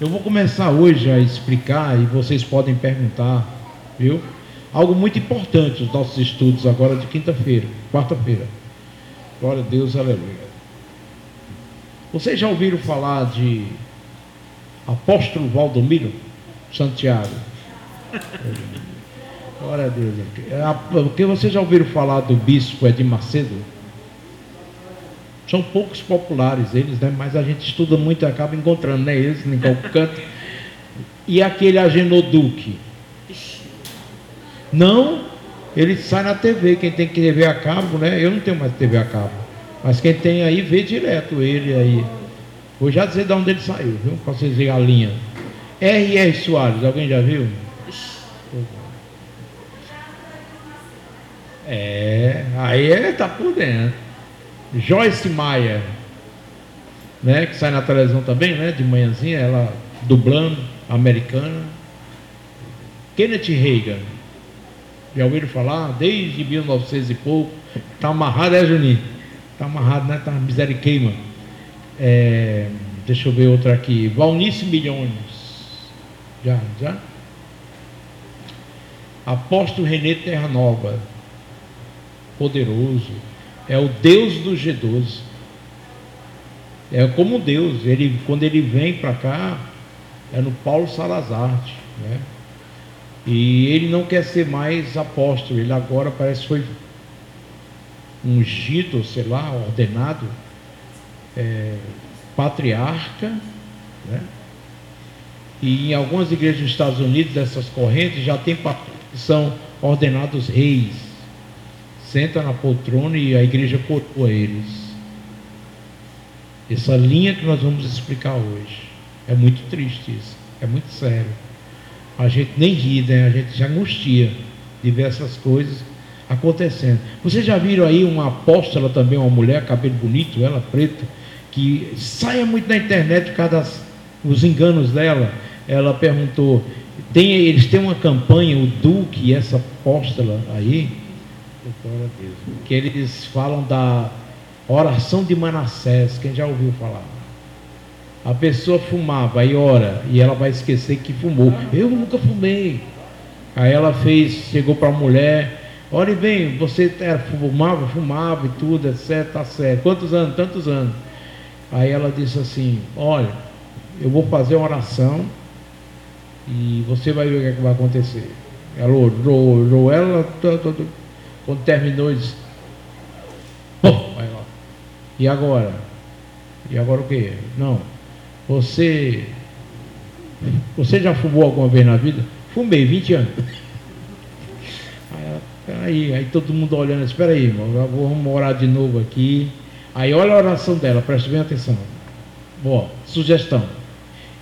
Eu vou começar hoje a explicar e vocês podem perguntar, viu? Algo muito importante os nossos estudos agora de quinta-feira, quarta-feira. Glória a Deus, aleluia. Vocês já ouviram falar de apóstolo Valdomiro Santiago? Glória a Deus. Porque vocês já ouviram falar do bispo Edir Macedo? São poucos populares eles, né? Mas a gente estuda muito e acaba encontrando, né? Eles em qualquer canto. E aquele Agenor Duque? Não, ele sai na TV. Quem tem que TV a cabo, né? Eu não tenho mais TV a cabo. Mas quem tem aí vê direto ele aí. Vou já dizer de onde ele saiu, viu? Para vocês verem a linha. R.R. Soares, alguém já viu? É, aí ele tá por dentro. Joyce Maia, né, que sai na televisão também, né, de manhãzinha, ela dublando, americana. Kenneth Reagan, já ouviram falar? Desde 1900 e pouco, tá amarrado, é Juninho? Tá amarrado, né, tá misericórdia. É, deixa eu ver outra aqui, Valnice Milhões, já, já? Apóstolo Renê Terra Nova, poderoso, é o Deus do G12. É como Deus, ele, quando ele vem para cá, é no Paulo Salazar, né? E ele não quer ser mais apóstolo, ele agora parece que foi ungido, sei lá, ordenado é, patriarca, né? E em algumas igrejas dos Estados Unidos, dessas correntes, já tem são ordenados reis senta na poltrona e a igreja coroa eles. Essa linha que nós vamos explicar hoje. É muito triste isso, é muito sério. A gente nem ri, né? a gente já angustia de ver essas coisas acontecendo. Vocês já viram aí uma apóstola também, uma mulher, cabelo bonito, ela preta, que saia muito na internet por causa dos enganos dela. Ela perguntou, tem, eles têm uma campanha, o Duque e essa apóstola aí, que eles falam da oração de Manassés, quem já ouviu falar? A pessoa fumava e ora, e ela vai esquecer que fumou. Eu nunca fumei. Aí ela fez, chegou para a mulher, olhe bem, você era, fumava, fumava e tudo, etc, tá certo. Quantos anos? Tantos anos. Aí ela disse assim, olha, eu vou fazer uma oração e você vai ver o que, é que vai acontecer. Ela orou, orou, ela quando terminou, ele disse: vai lá. E agora? E agora o quê? Não. Você. Você já fumou alguma vez na vida? Fumei, 20 anos. Aí, aí todo mundo olhando, espera aí, irmão, vamos orar de novo aqui. Aí olha a oração dela, preste bem atenção. Ó, sugestão.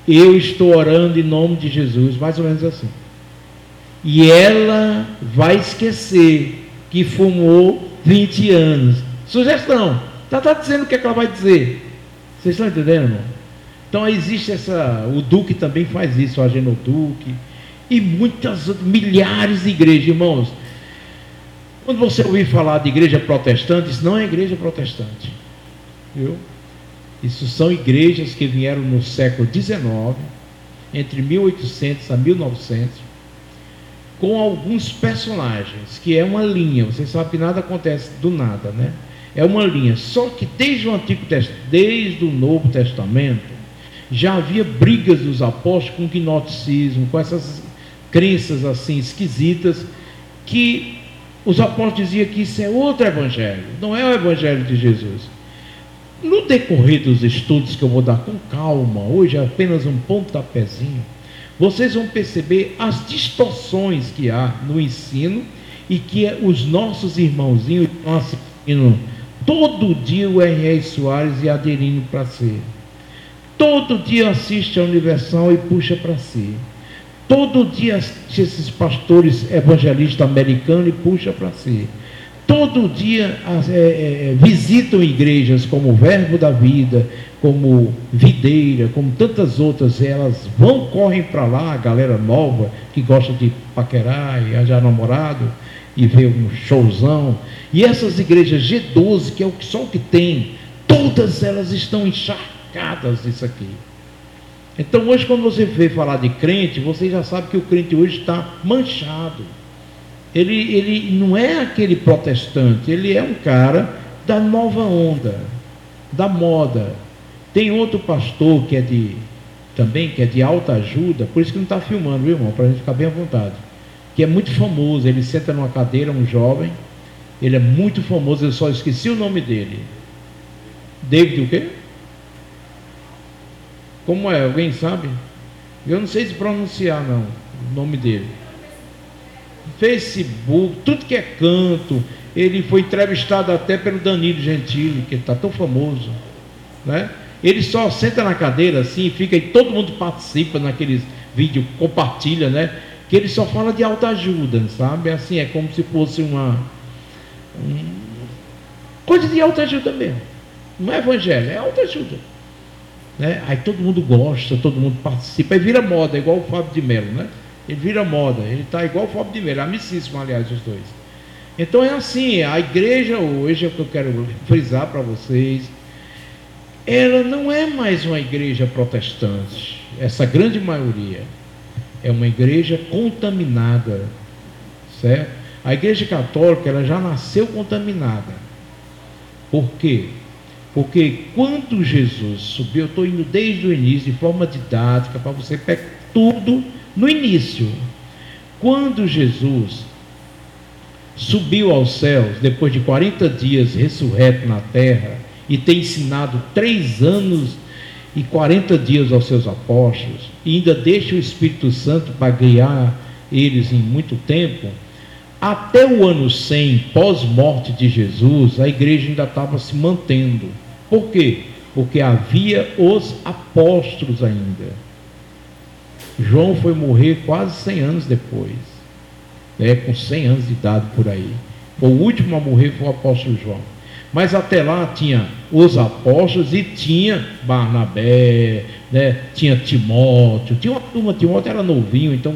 Eu estou orando em nome de Jesus, mais ou menos assim. E ela vai esquecer que fumou 20 anos. Sugestão. Está tá dizendo o que, é que ela vai dizer. Vocês estão entendendo, irmão? Então existe essa. O Duque também faz isso, o Agenor Duque. E muitas milhares de igrejas, irmãos. Quando você ouvir falar de igreja protestante, isso não é igreja protestante. Viu? Isso são igrejas que vieram no século XIX, entre 1800 a 1900, com alguns personagens, que é uma linha. Você sabe que nada acontece do nada, né? É uma linha. Só que desde o Antigo Testamento, desde o Novo Testamento, já havia brigas dos apóstolos com o gnosticismo, com essas crenças assim esquisitas, que os apóstolos diziam que isso é outro evangelho, não é o evangelho de Jesus. No decorrer dos estudos que eu vou dar com calma, hoje é apenas um pontapézinho, vocês vão perceber as distorções que há no ensino e que os nossos irmãozinhos estão assistindo todo dia o R.R. Soares e aderindo para si. Todo dia assiste a Universal e puxa para si. Todo dia assiste esses pastores evangelistas americanos e puxa para si todo dia é, é, visitam igrejas como Verbo da Vida, como Videira, como tantas outras, elas vão, correm para lá, a galera nova que gosta de paquerar e arranjar namorado e ver um showzão. E essas igrejas G12, que é o que só o que tem, todas elas estão encharcadas disso aqui. Então hoje quando você vê falar de crente, você já sabe que o crente hoje está manchado. Ele, ele não é aquele protestante, ele é um cara da nova onda, da moda. Tem outro pastor que é de também, que é de alta ajuda, por isso que não está filmando, viu, irmão? Para a gente ficar bem à vontade. Que é muito famoso, ele senta numa cadeira, um jovem, ele é muito famoso, eu só esqueci o nome dele. David o quê? Como é? Alguém sabe? Eu não sei se pronunciar não, o nome dele. Facebook, tudo que é canto. Ele foi entrevistado até pelo Danilo Gentili, que está tão famoso. Né? Ele só senta na cadeira assim, fica e todo mundo participa naqueles vídeos, compartilha, né? Que ele só fala de autoajuda, sabe? Assim, é como se fosse uma. Um, coisa de autoajuda mesmo. Não é evangelho, é autoajuda. Né? Aí todo mundo gosta, todo mundo participa, aí vira moda, igual o Fábio de Mello, né? Ele vira moda, ele está igual o Fábio de Mello, amicíssimo, aliás, os dois. Então é assim, a igreja hoje, é o que eu quero frisar para vocês, ela não é mais uma igreja protestante, essa grande maioria. É uma igreja contaminada, certo? A igreja católica, ela já nasceu contaminada. Por quê? Porque quando Jesus subiu, eu estou indo desde o início, de forma didática, para você pegar tudo no início. Quando Jesus subiu aos céus, depois de 40 dias ressurreto na terra, e tem ensinado três anos e 40 dias aos seus apóstolos, e ainda deixa o Espírito Santo para guiar eles em muito tempo, até o ano 100, pós-morte de Jesus, a igreja ainda estava se mantendo. Por quê? Porque havia os apóstolos ainda. João foi morrer quase 100 anos depois, né, com 100 anos de idade por aí. O último a morrer foi o apóstolo João. Mas até lá tinha os apóstolos e tinha Barnabé, né? tinha Timóteo, tinha uma turma, Timóteo era novinho, então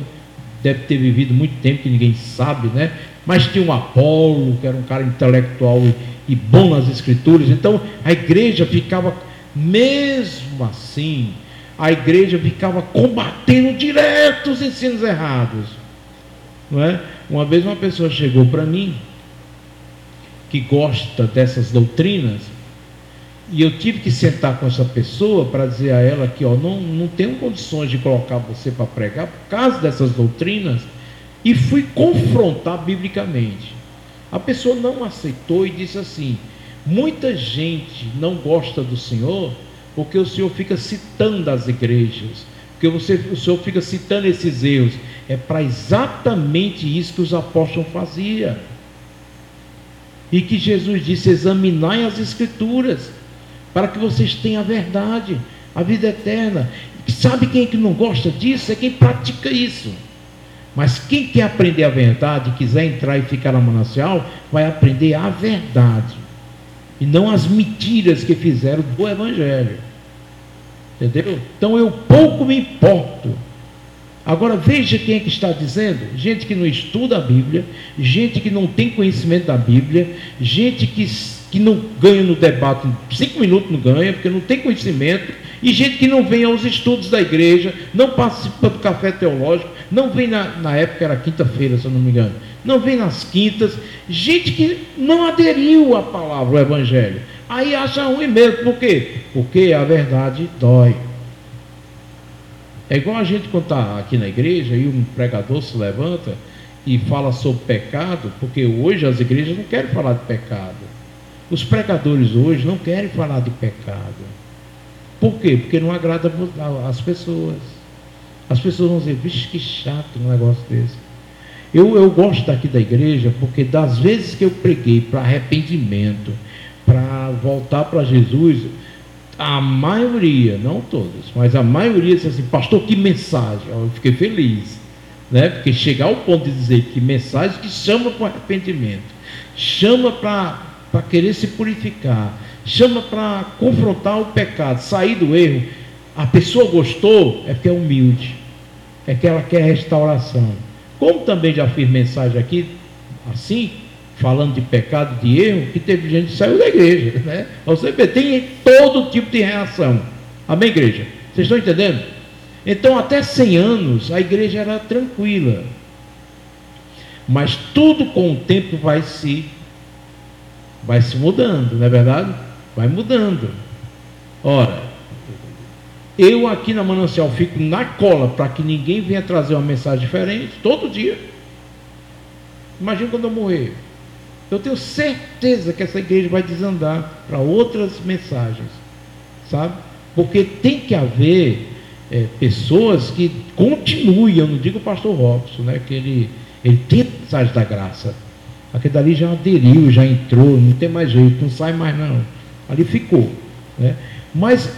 deve ter vivido muito tempo que ninguém sabe, né? Mas tinha um Apolo, que era um cara intelectual e, e bom nas escrituras, então a igreja ficava, mesmo assim, a igreja ficava combatendo direto os ensinos errados. Não é? Uma vez uma pessoa chegou para mim que gosta dessas doutrinas, e eu tive que sentar com essa pessoa para dizer a ela que ó, não, não tenho condições de colocar você para pregar por causa dessas doutrinas, e fui confrontar biblicamente. A pessoa não aceitou e disse assim: muita gente não gosta do Senhor porque o Senhor fica citando as igrejas, porque você, o Senhor fica citando esses erros. É para exatamente isso que os apóstolos faziam e que Jesus disse: examinai as Escrituras, para que vocês tenham a verdade, a vida eterna. Sabe quem é que não gosta disso? É quem pratica isso. Mas quem quer aprender a verdade, quiser entrar e ficar na manancial, vai aprender a verdade. E não as mentiras que fizeram do Evangelho. Entendeu? Então eu pouco me importo Agora veja quem é que está dizendo: gente que não estuda a Bíblia, gente que não tem conhecimento da Bíblia, gente que, que não ganha no debate, cinco minutos não ganha, porque não tem conhecimento, e gente que não vem aos estudos da igreja, não participa do café teológico, não vem na, na época era quinta-feira, se eu não me engano, não vem nas quintas, gente que não aderiu à palavra, o Evangelho. Aí acha ruim mesmo, por quê? Porque a verdade dói. É igual a gente quando está aqui na igreja e um pregador se levanta e fala sobre pecado, porque hoje as igrejas não querem falar de pecado. Os pregadores hoje não querem falar de pecado. Por quê? Porque não agrada as pessoas. As pessoas vão dizer, vixe, que chato um negócio desse. Eu, eu gosto daqui da igreja porque das vezes que eu preguei para arrependimento, para voltar para Jesus, a maioria, não todas, mas a maioria disse assim, pastor, que mensagem. Eu fiquei feliz, né? Porque chegar ao ponto de dizer que mensagem que chama para o arrependimento, chama para querer se purificar, chama para confrontar o pecado, sair do erro. A pessoa gostou, é porque é humilde, é que ela quer restauração. Como também já fiz mensagem aqui, assim, falando de pecado, de erro, que teve gente que saiu da igreja. Né? Você vê, tem todo tipo de reação. Amém, igreja? Vocês estão entendendo? Então, até 100 anos, a igreja era tranquila. Mas tudo com o tempo vai se vai se mudando, não é verdade? Vai mudando. Ora, eu aqui na Manancial fico na cola para que ninguém venha trazer uma mensagem diferente todo dia. Imagina quando eu morrer. Eu tenho certeza que essa igreja vai desandar para outras mensagens, sabe? Porque tem que haver é, pessoas que continuem. Eu não digo o pastor Robson, né? Que ele, ele tem mensagem da graça. Aquele dali já aderiu, já entrou, não tem mais jeito, não sai mais não. Ali ficou. Né? Mas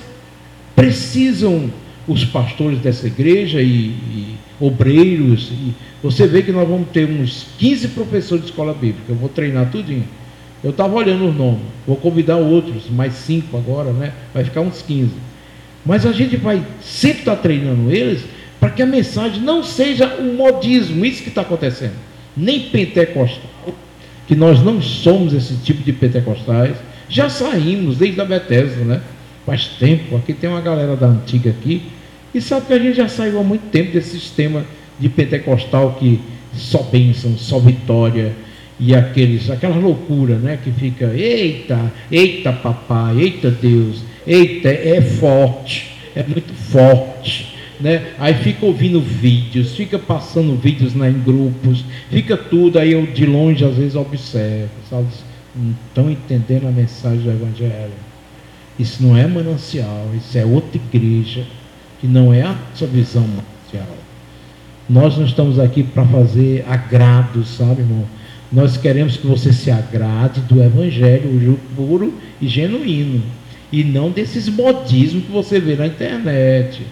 precisam os pastores dessa igreja e, e obreiros. E você vê que nós vamos ter uns 15 professores de escola bíblica. Eu vou treinar tudinho. Eu estava olhando os nomes. Vou convidar outros, mais cinco agora, né? Vai ficar uns 15. Mas a gente vai sempre estar tá treinando eles para que a mensagem não seja um modismo. Isso que está acontecendo. Nem pentecostal, que nós não somos esse tipo de pentecostais. Já saímos desde a Bethesda, né? faz tempo. Aqui tem uma galera da antiga aqui e sabe que a gente já saiu há muito tempo desse sistema de pentecostal que só bênção, só vitória e aqueles, aquela loucura, né? Que fica, eita, eita papai, eita Deus, eita, é forte, é muito forte. Né? Aí fica ouvindo vídeos, fica passando vídeos né, em grupos, fica tudo, aí eu de longe às vezes observo, sabe? Não estão entendendo a mensagem do Evangelho. Isso não é manancial, isso é outra igreja, que não é a sua visão manancial. Nós não estamos aqui para fazer agrado, sabe, irmão? Nós queremos que você se agrade do evangelho puro e genuíno. E não desses modismos que você vê na internet.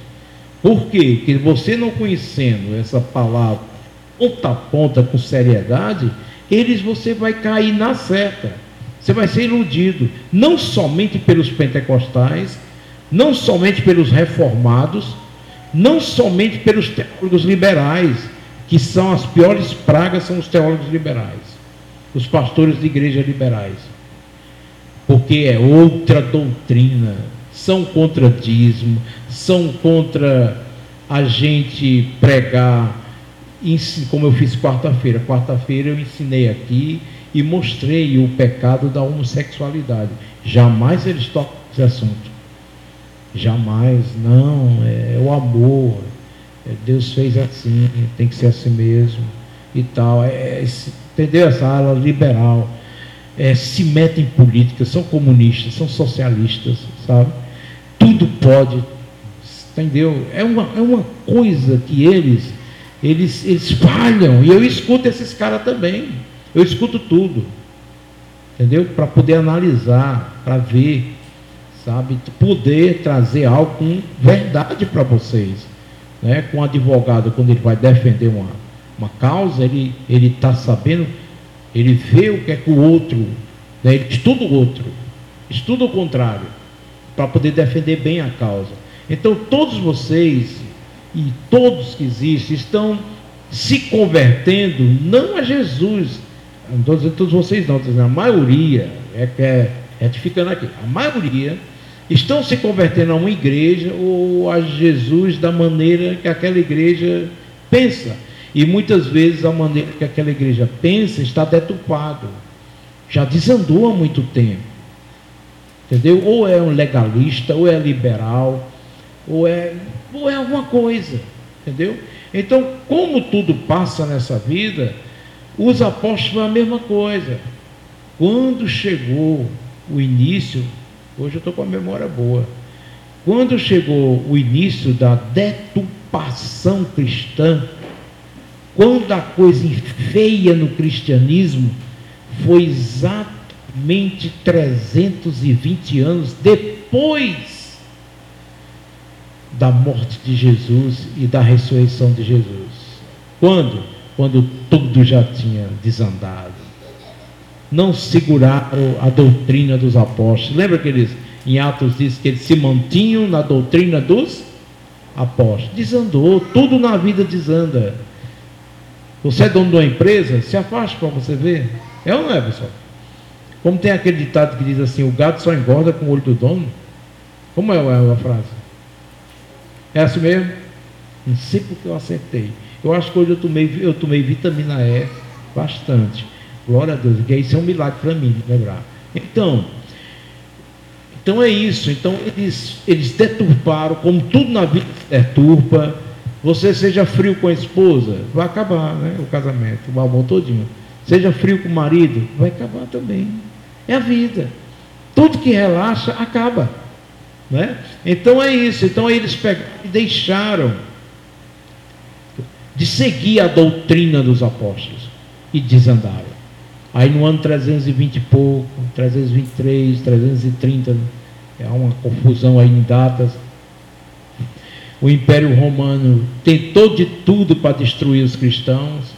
Por quê? Porque você não conhecendo essa palavra ponta a ponta com seriedade, eles você vai cair na certa. Você vai ser iludido, não somente pelos pentecostais, não somente pelos reformados, não somente pelos teólogos liberais, que são as piores pragas, são os teólogos liberais, os pastores de igreja liberais. Porque é outra doutrina, são contra dízimo, são contra a gente pregar, como eu fiz quarta-feira. Quarta-feira eu ensinei aqui e mostrei o pecado da homossexualidade. Jamais eles tocam esse assunto. Jamais, não, é, é o amor. É, Deus fez assim, tem que ser assim mesmo e tal. É, é entendeu? Essa ala liberal é, se mete em política, são comunistas, são socialistas, sabe? Tudo pode, entendeu? É uma, é uma coisa que eles, eles, eles falham, e eu escuto esses caras também. Eu escuto tudo, entendeu? Para poder analisar, para ver, sabe? Poder trazer algo com verdade para vocês. Né? Com o advogado, quando ele vai defender uma, uma causa, ele está sabendo, ele vê o que é que o outro, né? ele estuda o outro, estuda o contrário, para poder defender bem a causa. Então, todos vocês e todos que existem estão se convertendo não a Jesus, não estou dizendo todos vocês não, a maioria, é, é retificando aqui, a maioria estão se convertendo a uma igreja ou a Jesus da maneira que aquela igreja pensa. E muitas vezes a maneira que aquela igreja pensa está deturpado. Já desandou há muito tempo. Entendeu? Ou é um legalista, ou é liberal, ou é, ou é alguma coisa. Entendeu? Então, como tudo passa nessa vida, os apóstolos a mesma coisa. Quando chegou o início, hoje eu estou com a memória boa. Quando chegou o início da deturpação cristã, quando a coisa feia no cristianismo, foi exatamente 320 anos depois da morte de Jesus e da ressurreição de Jesus. Quando? quando tudo já tinha desandado. Não seguraram a doutrina dos apóstolos. Lembra que eles, em Atos, diz que eles se mantinham na doutrina dos apóstolos? Desandou, tudo na vida desanda. Você é dono de uma empresa, se afaste para você ver. É ou não é, pessoal? Como tem aquele ditado que diz assim: o gato só engorda com o olho do dono. Como é a frase? É assim mesmo? Não sei porque eu acertei. Eu acho que hoje eu tomei, eu tomei vitamina E bastante. Glória a Deus, que isso é um milagre para mim, lembrar. Então, então é isso. Então eles, eles deturparam, como tudo na vida deturpa. Você seja frio com a esposa, vai acabar né, o casamento, o amor todinho. Seja frio com o marido, vai acabar também. É a vida. Tudo que relaxa, acaba. Né? Então é isso. Então eles pegaram e deixaram de seguir a doutrina dos apóstolos e desandaram. Aí no ano 320 e pouco, 323, 330, é uma confusão aí em datas. O Império Romano tentou de tudo para destruir os cristãos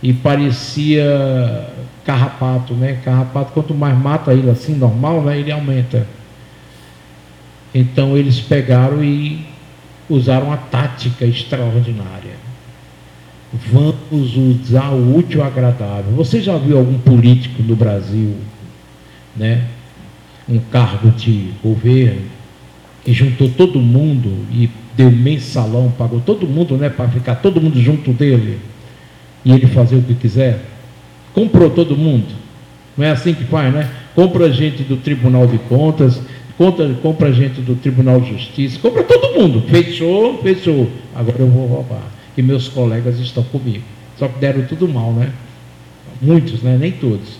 e parecia carrapato, né? Carrapato, quanto mais mata ele assim, normal, né? Ele aumenta. Então eles pegaram e usaram uma tática extraordinária vamos usar o útil agradável. Você já viu algum político no Brasil, né? Um cargo de governo que juntou todo mundo e deu mensalão, pagou todo mundo, né, para ficar todo mundo junto dele e ele fazer o que quiser. Comprou todo mundo. Não é assim que faz, né? Compra gente do Tribunal de Contas, compra, compra gente do Tribunal de Justiça, compra todo mundo. Fechou, fechou. Agora eu vou roubar que meus colegas estão comigo. Só que deram tudo mal, né? Muitos, né? Nem todos.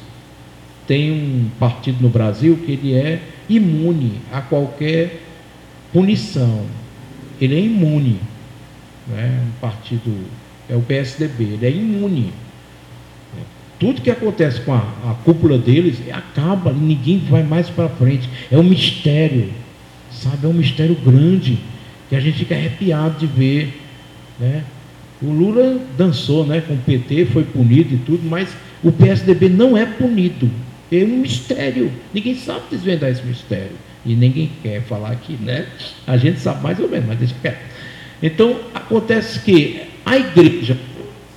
Tem um partido no Brasil que ele é imune a qualquer punição. Ele é imune. Né? Um partido, é o PSDB, ele é imune. Tudo que acontece com a, a cúpula deles acaba, ninguém vai mais para frente. É um mistério, sabe? É um mistério grande que a gente fica arrepiado de ver. Né? O Lula dançou né, com o PT, foi punido e tudo, mas o PSDB não é punido. É um mistério. Ninguém sabe desvendar esse mistério. E ninguém quer falar aqui, né? A gente sabe mais ou menos, mas deixa quieto. Então, acontece que a igreja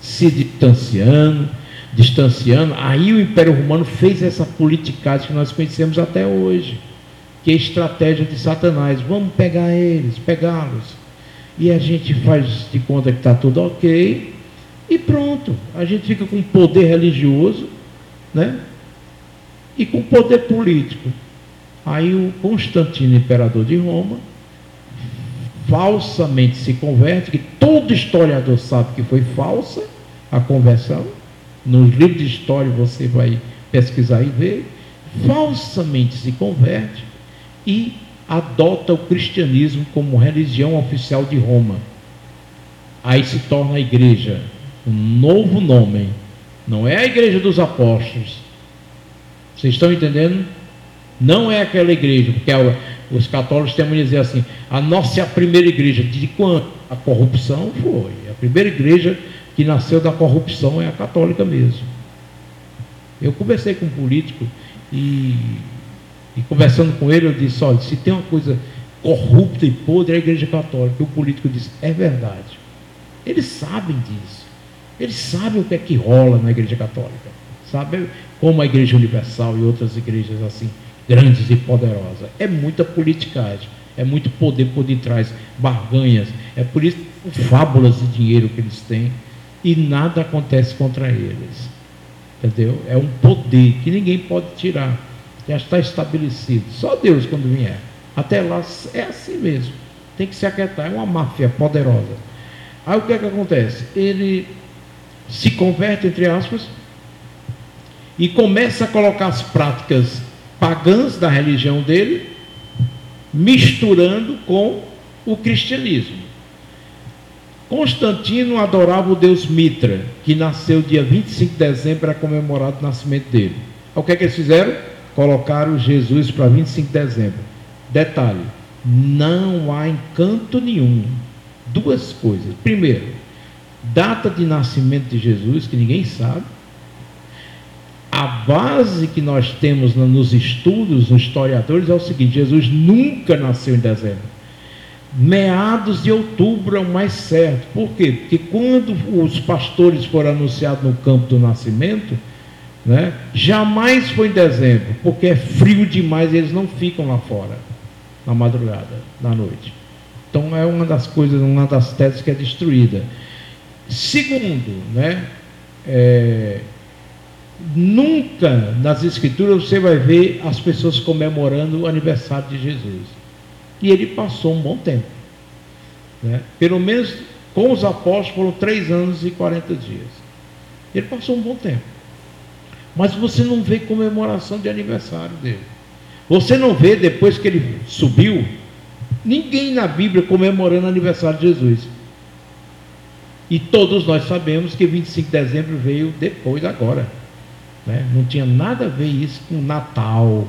se distanciando, distanciando, aí o Império Romano fez essa politicagem que nós conhecemos até hoje, que é a estratégia de Satanás. Vamos pegar eles, pegá-los e a gente faz de conta que está tudo ok, e pronto. A gente fica com poder religioso, né? E com poder político. Aí o Constantino, imperador de Roma, falsamente se converte, que todo historiador sabe que foi falsa a conversão. Nos livros de história você vai pesquisar e ver. Falsamente se converte e adota o cristianismo como religião oficial de Roma. Aí se torna a igreja um novo nome. Não é a igreja dos apóstolos. Vocês estão entendendo? Não é aquela igreja, porque os católicos têm a dizer assim: a nossa é a primeira igreja. De quando? A corrupção foi. A primeira igreja que nasceu da corrupção é a católica mesmo. Eu conversei com um político e e conversando com ele, eu disse: olha, se tem uma coisa corrupta e podre, é a Igreja Católica. E o político disse: é verdade. Eles sabem disso. Eles sabem o que é que rola na Igreja Católica. Sabem como a Igreja Universal e outras igrejas assim, grandes e poderosas. É muita politicagem, é muito poder por detrás, barganhas. É por isso fábulas de dinheiro que eles têm e nada acontece contra eles. Entendeu? É um poder que ninguém pode tirar já está estabelecido. Só Deus quando vier. Até lá é assim mesmo. Tem que se aquietar. É uma máfia poderosa. Aí o que é que acontece? Ele se converte, entre aspas, e começa a colocar as práticas pagãs da religião dele, misturando com o cristianismo. Constantino adorava o deus Mitra, que nasceu dia 25 de dezembro, era comemorado o nascimento dele. O que é que eles fizeram? colocaram Jesus para 25 de dezembro. Detalhe: não há encanto nenhum. Duas coisas. Primeiro, data de nascimento de Jesus, que ninguém sabe. A base que nós temos nos estudos, nos historiadores, é o seguinte: Jesus nunca nasceu em dezembro. Meados de outubro é o mais certo. Por quê? Porque quando os pastores foram anunciados no campo do nascimento, né? Jamais foi em dezembro, porque é frio demais e eles não ficam lá fora na madrugada, na noite. Então é uma das coisas, uma das teses que é destruída. Segundo, né, é, nunca nas escrituras você vai ver as pessoas comemorando o aniversário de Jesus. E ele passou um bom tempo. Né? Pelo menos com os apóstolos foram três anos e 40 dias. Ele passou um bom tempo. Mas você não vê comemoração de aniversário dele. Você não vê, depois que ele subiu, ninguém na Bíblia comemorando aniversário de Jesus. E todos nós sabemos que 25 de dezembro veio depois, agora. Né? Não tinha nada a ver isso com Natal.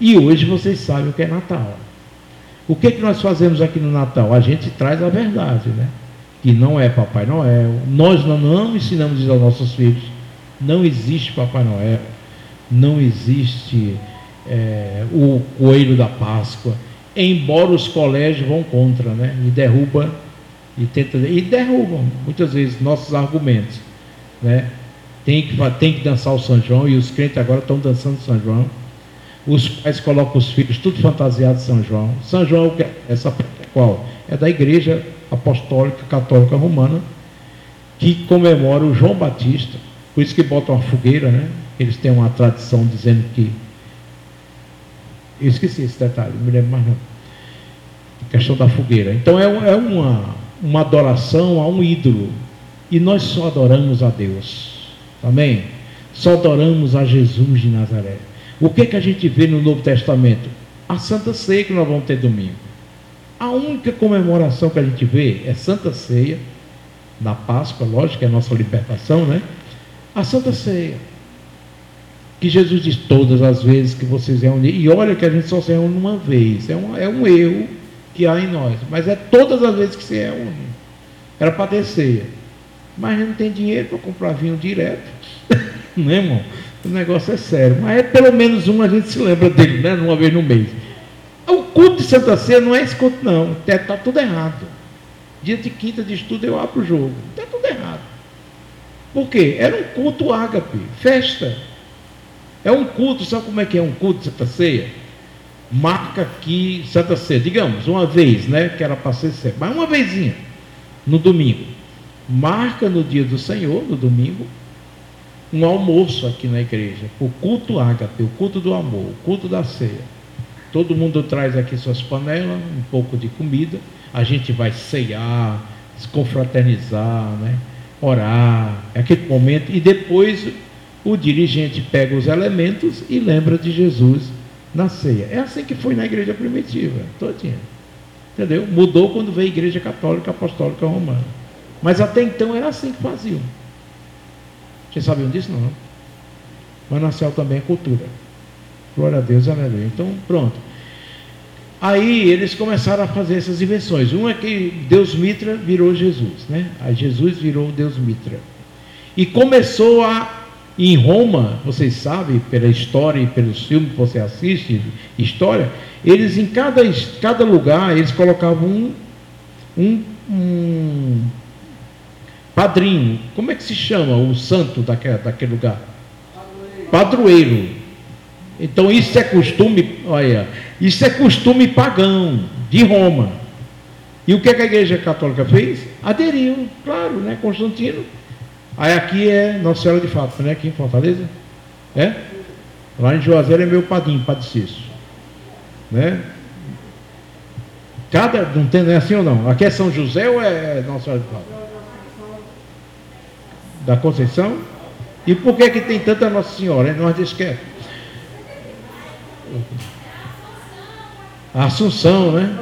E hoje vocês sabem o que é Natal. O que, que nós fazemos aqui no Natal? A gente traz a verdade, né? Que não é Papai Noel. Nós não, não ensinamos isso aos nossos filhos. Não existe Papai Noel. Não existe é, o coelho da Páscoa. Embora os colégios vão contra, né? E derruba e tenta e derrubam muitas vezes nossos argumentos, né? Tem que tem que dançar o São João e os crentes agora estão dançando São João. Os pais colocam os filhos tudo fantasiado de São João. São João é essa é qual? É da Igreja Apostólica Católica Romana que comemora o João Batista. Por isso que botam uma fogueira, né? Eles têm uma tradição dizendo que eu esqueci esse detalhe, não me lembro mais não. A questão da fogueira. Então é, é uma uma adoração a um ídolo. E nós só adoramos a Deus. Amém? Só adoramos a Jesus de Nazaré. O que, que a gente vê no Novo Testamento? A Santa Ceia que nós vamos ter domingo. A única comemoração que a gente vê é Santa Ceia, da Páscoa, lógico, que é a nossa libertação, né? A Santa Ceia. Que Jesus diz todas as vezes que vocês reúnem. E olha que a gente só se reúne uma vez. É um, é um erro que há em nós. Mas é todas as vezes que se reúne. Era para ter ceia. Mas não tem dinheiro para comprar vinho direto. não é, irmão? O negócio é sério. Mas é pelo menos um a gente se lembra dele, né? Uma vez no mês. O culto de Santa Ceia não é esse culto, não. Está tudo errado. Dia de quinta de estudo eu abro o jogo. Está tudo errado. Por quê? Era um culto ágape, festa. É um culto, sabe como é que é um culto de Santa Ceia? marca aqui Santa Ceia, digamos, uma vez, né? Que era para ser sempre, mas uma vezinha no domingo. Marca no dia do Senhor, no domingo, um almoço aqui na igreja, o culto ágape, o culto do amor, o culto da ceia. Todo mundo traz aqui suas panelas, um pouco de comida, a gente vai ceiar, se confraternizar, né? orar, é aquele momento, e depois o dirigente pega os elementos e lembra de Jesus na ceia. É assim que foi na igreja primitiva, todinha. Entendeu? Mudou quando veio a igreja católica apostólica romana. Mas até então era assim que faziam. Vocês sabiam disso? Não. Céu também é cultura. Glória a Deus, aleluia. Então, pronto. Aí eles começaram a fazer essas invenções. Uma é que Deus Mitra virou Jesus, né? Aí Jesus virou Deus Mitra. E começou a em Roma, vocês sabem, pela história e pelos filmes que você assiste, história, eles em cada, cada lugar, eles colocavam um, um, um padrinho. Como é que se chama o santo daquele, daquele lugar? Padroeiro. Então isso é costume, olha, isso é costume pagão de Roma. E o que, é que a igreja católica fez? Aderiu, claro, né? Constantino Aí aqui é Nossa Senhora de Fato, né? Aqui em Fortaleza. É? Lá em Juazeiro é meu padrinho, Padre Cício. Né? Cada, não tem não é assim ou não? Aqui é São José ou é Nossa Senhora de Fato? Da Conceição? E por que que tem tanta Nossa Senhora? Nós diz que é. A Assunção, né?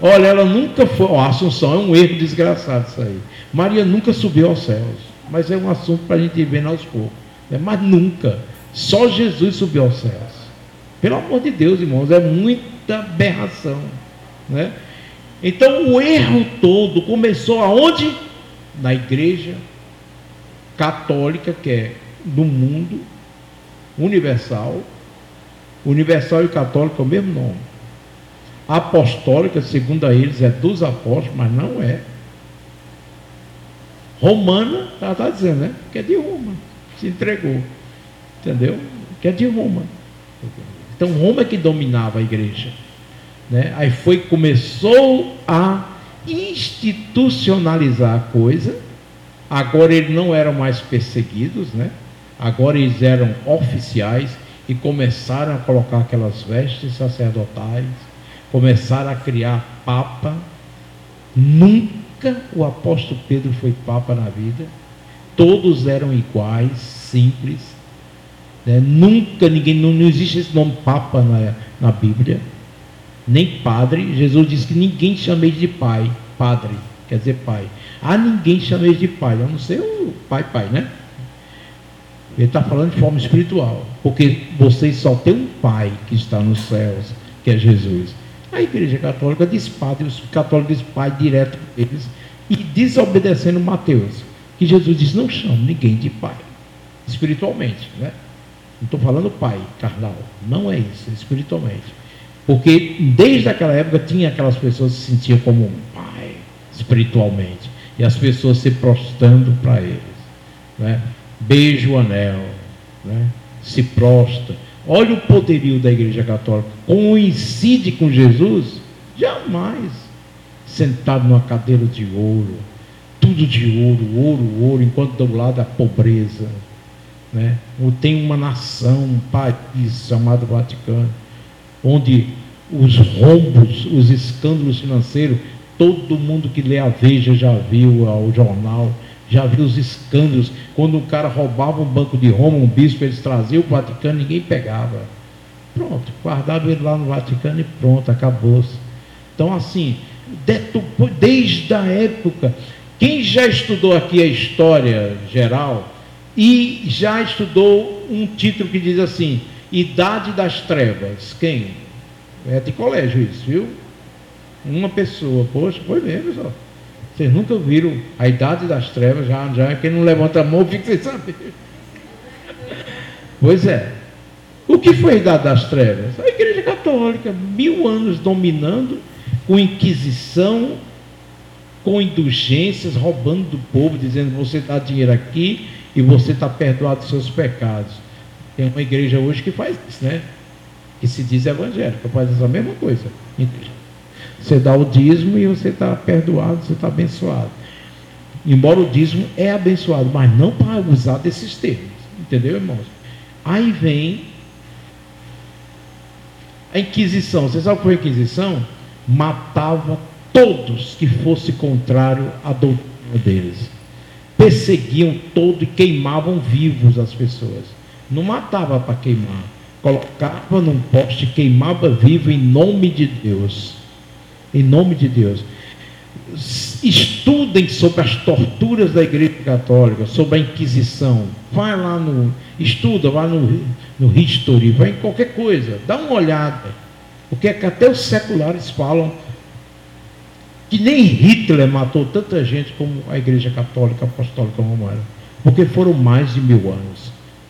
Olha, ela nunca foi. A Assunção é um erro desgraçado isso aí. Maria nunca subiu aos céus mas é um assunto para a gente ver aos poucos. Né? Mas nunca. Só Jesus subiu aos céus. Pelo amor de Deus, irmãos, é muita aberração. Né? Então o erro todo começou aonde? Na igreja católica, que é no mundo universal. Universal e católico é o mesmo nome. Apostólica, segundo eles, é dos apóstolos, mas não é romana, ela está dizendo, né? Que é de Roma. Se entregou. Entendeu? Que é de Roma. Então Roma é que dominava a igreja. Né? Aí foi, começou a institucionalizar a coisa. Agora eles não eram mais perseguidos, né? agora eles eram oficiais e começaram a colocar aquelas vestes sacerdotais, começaram a criar papa. Nunca o apóstolo Pedro foi papa na vida. Todos eram iguais, simples. Né? Nunca ninguém, não, não, existe esse nome papa na, na Bíblia, nem padre. Jesus disse que ninguém chame de pai, padre, quer dizer pai. A ninguém chame de pai, a não ser o pai, pai, né? Ele está falando de forma espiritual, porque vocês só têm um pai que está nos céus, que é Jesus. A igreja católica diz padre, os católicos dizem pai direto para eles, e desobedecendo Mateus, que Jesus diz: não chame ninguém de pai, espiritualmente, né? Não estou falando pai carnal, não é isso, é espiritualmente. Porque desde aquela época tinha aquelas pessoas que se sentiam como um pai, espiritualmente, e as pessoas se prostrando para eles. Né? Beija o anel, né? se prostra. Olha o poderio da Igreja Católica. Coincide com Jesus? Jamais. Sentado numa cadeira de ouro, tudo de ouro, ouro, ouro, enquanto do lado a pobreza. Né? Tem uma nação, um país chamado Vaticano, onde os rombos, os escândalos financeiros, todo mundo que lê a Veja já viu o jornal, já viu os escândalos. Quando um cara roubava um banco de Roma, um bispo, eles traziam o Vaticano, ninguém pegava. Pronto, guardava ele lá no Vaticano e pronto, acabou-se. Então, assim, desde a época, quem já estudou aqui a história geral, e já estudou um título que diz assim: Idade das Trevas. Quem? É de colégio isso, viu? Uma pessoa, poxa, foi mesmo, só. Vocês nunca viram a Idade das Trevas, já, já quem não levanta a mão fica sem saber. Pois é. O que foi a Idade das Trevas? A Igreja Católica, mil anos dominando, com Inquisição, com indulgências, roubando do povo, dizendo você dá dinheiro aqui, e você está perdoado dos seus pecados. Tem uma igreja hoje que faz isso, né? Que se diz evangélica, faz essa mesma coisa. Você dá o dízimo e você está perdoado, você está abençoado. Embora o dízimo é abençoado, mas não para usar desses termos. Entendeu, irmãos? Aí vem a Inquisição. Você sabe o que foi a Inquisição? Matava todos que fosse contrário à doutrina deles perseguiam todo e queimavam vivos as pessoas. Não matava para queimar, colocava num poste, queimava vivo em nome de Deus. Em nome de Deus. Estudem sobre as torturas da Igreja Católica, sobre a Inquisição. Vai lá no. Estuda, vai no, no History, vai em qualquer coisa, dá uma olhada. Porque é que até os seculares falam que nem Hitler matou tanta gente como a Igreja Católica Apostólica Romana, porque foram mais de mil anos.